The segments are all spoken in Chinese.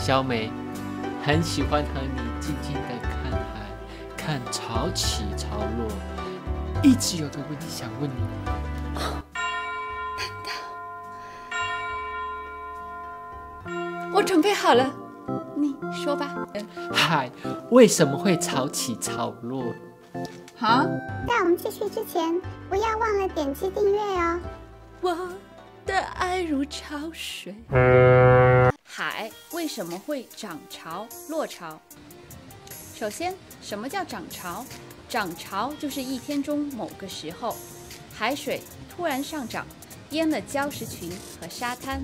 小美很喜欢和你静静的看海，看潮起潮落。一直有个问题想问你。我准备好了，你说吧。海为什么会潮起潮落？好，在我们继续之前，不要忘了点击订阅哦。我的爱如潮水。海为什么会涨潮落潮？首先，什么叫涨潮？涨潮就是一天中某个时候，海水突然上涨，淹了礁石群和沙滩。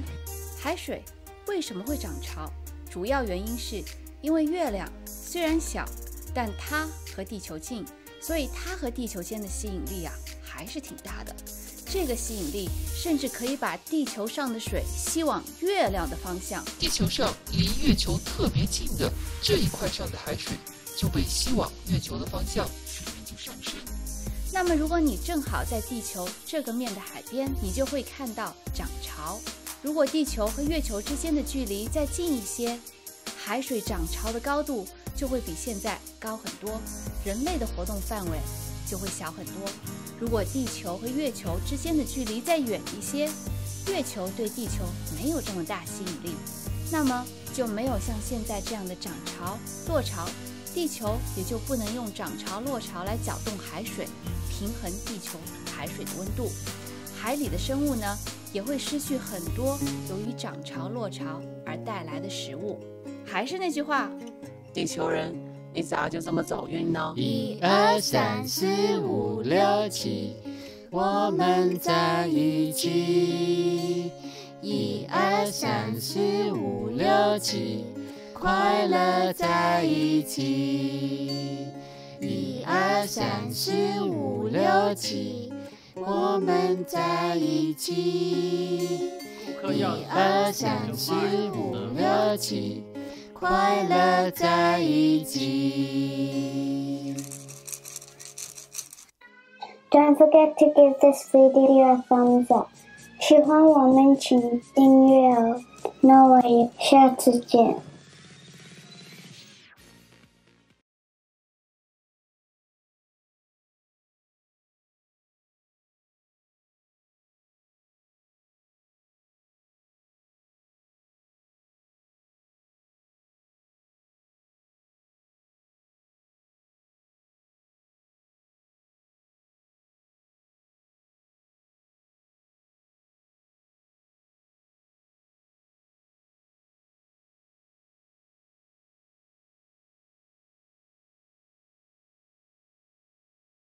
海水为什么会涨潮？主要原因是因为月亮虽然小，但它和地球近，所以它和地球间的吸引力啊还是挺大的。这个吸引力甚至可以把地球上的水吸往月亮的方向。地球上离月球特别近的这一块上的海水就被吸往月球的方向，水面就上升。那么，如果你正好在地球这个面的海边，你就会看到涨潮。如果地球和月球之间的距离再近一些，海水涨潮的高度就会比现在高很多，人类的活动范围就会小很多。如果地球和月球之间的距离再远一些，月球对地球没有这么大吸引力，那么就没有像现在这样的涨潮落潮，地球也就不能用涨潮落潮来搅动海水，平衡地球海水的温度。海里的生物呢，也会失去很多由于涨潮落潮而带来的食物。还是那句话，地球人，你咋就这么走运呢？一二三四五六七，我们在一起。一二三四五六七，快乐在一起。一二三四五六七，我们在一起。一二三四五六七，快乐在一起。Don't forget to give this video a thumbs up。喜欢我们请订阅哦。那我也下次见。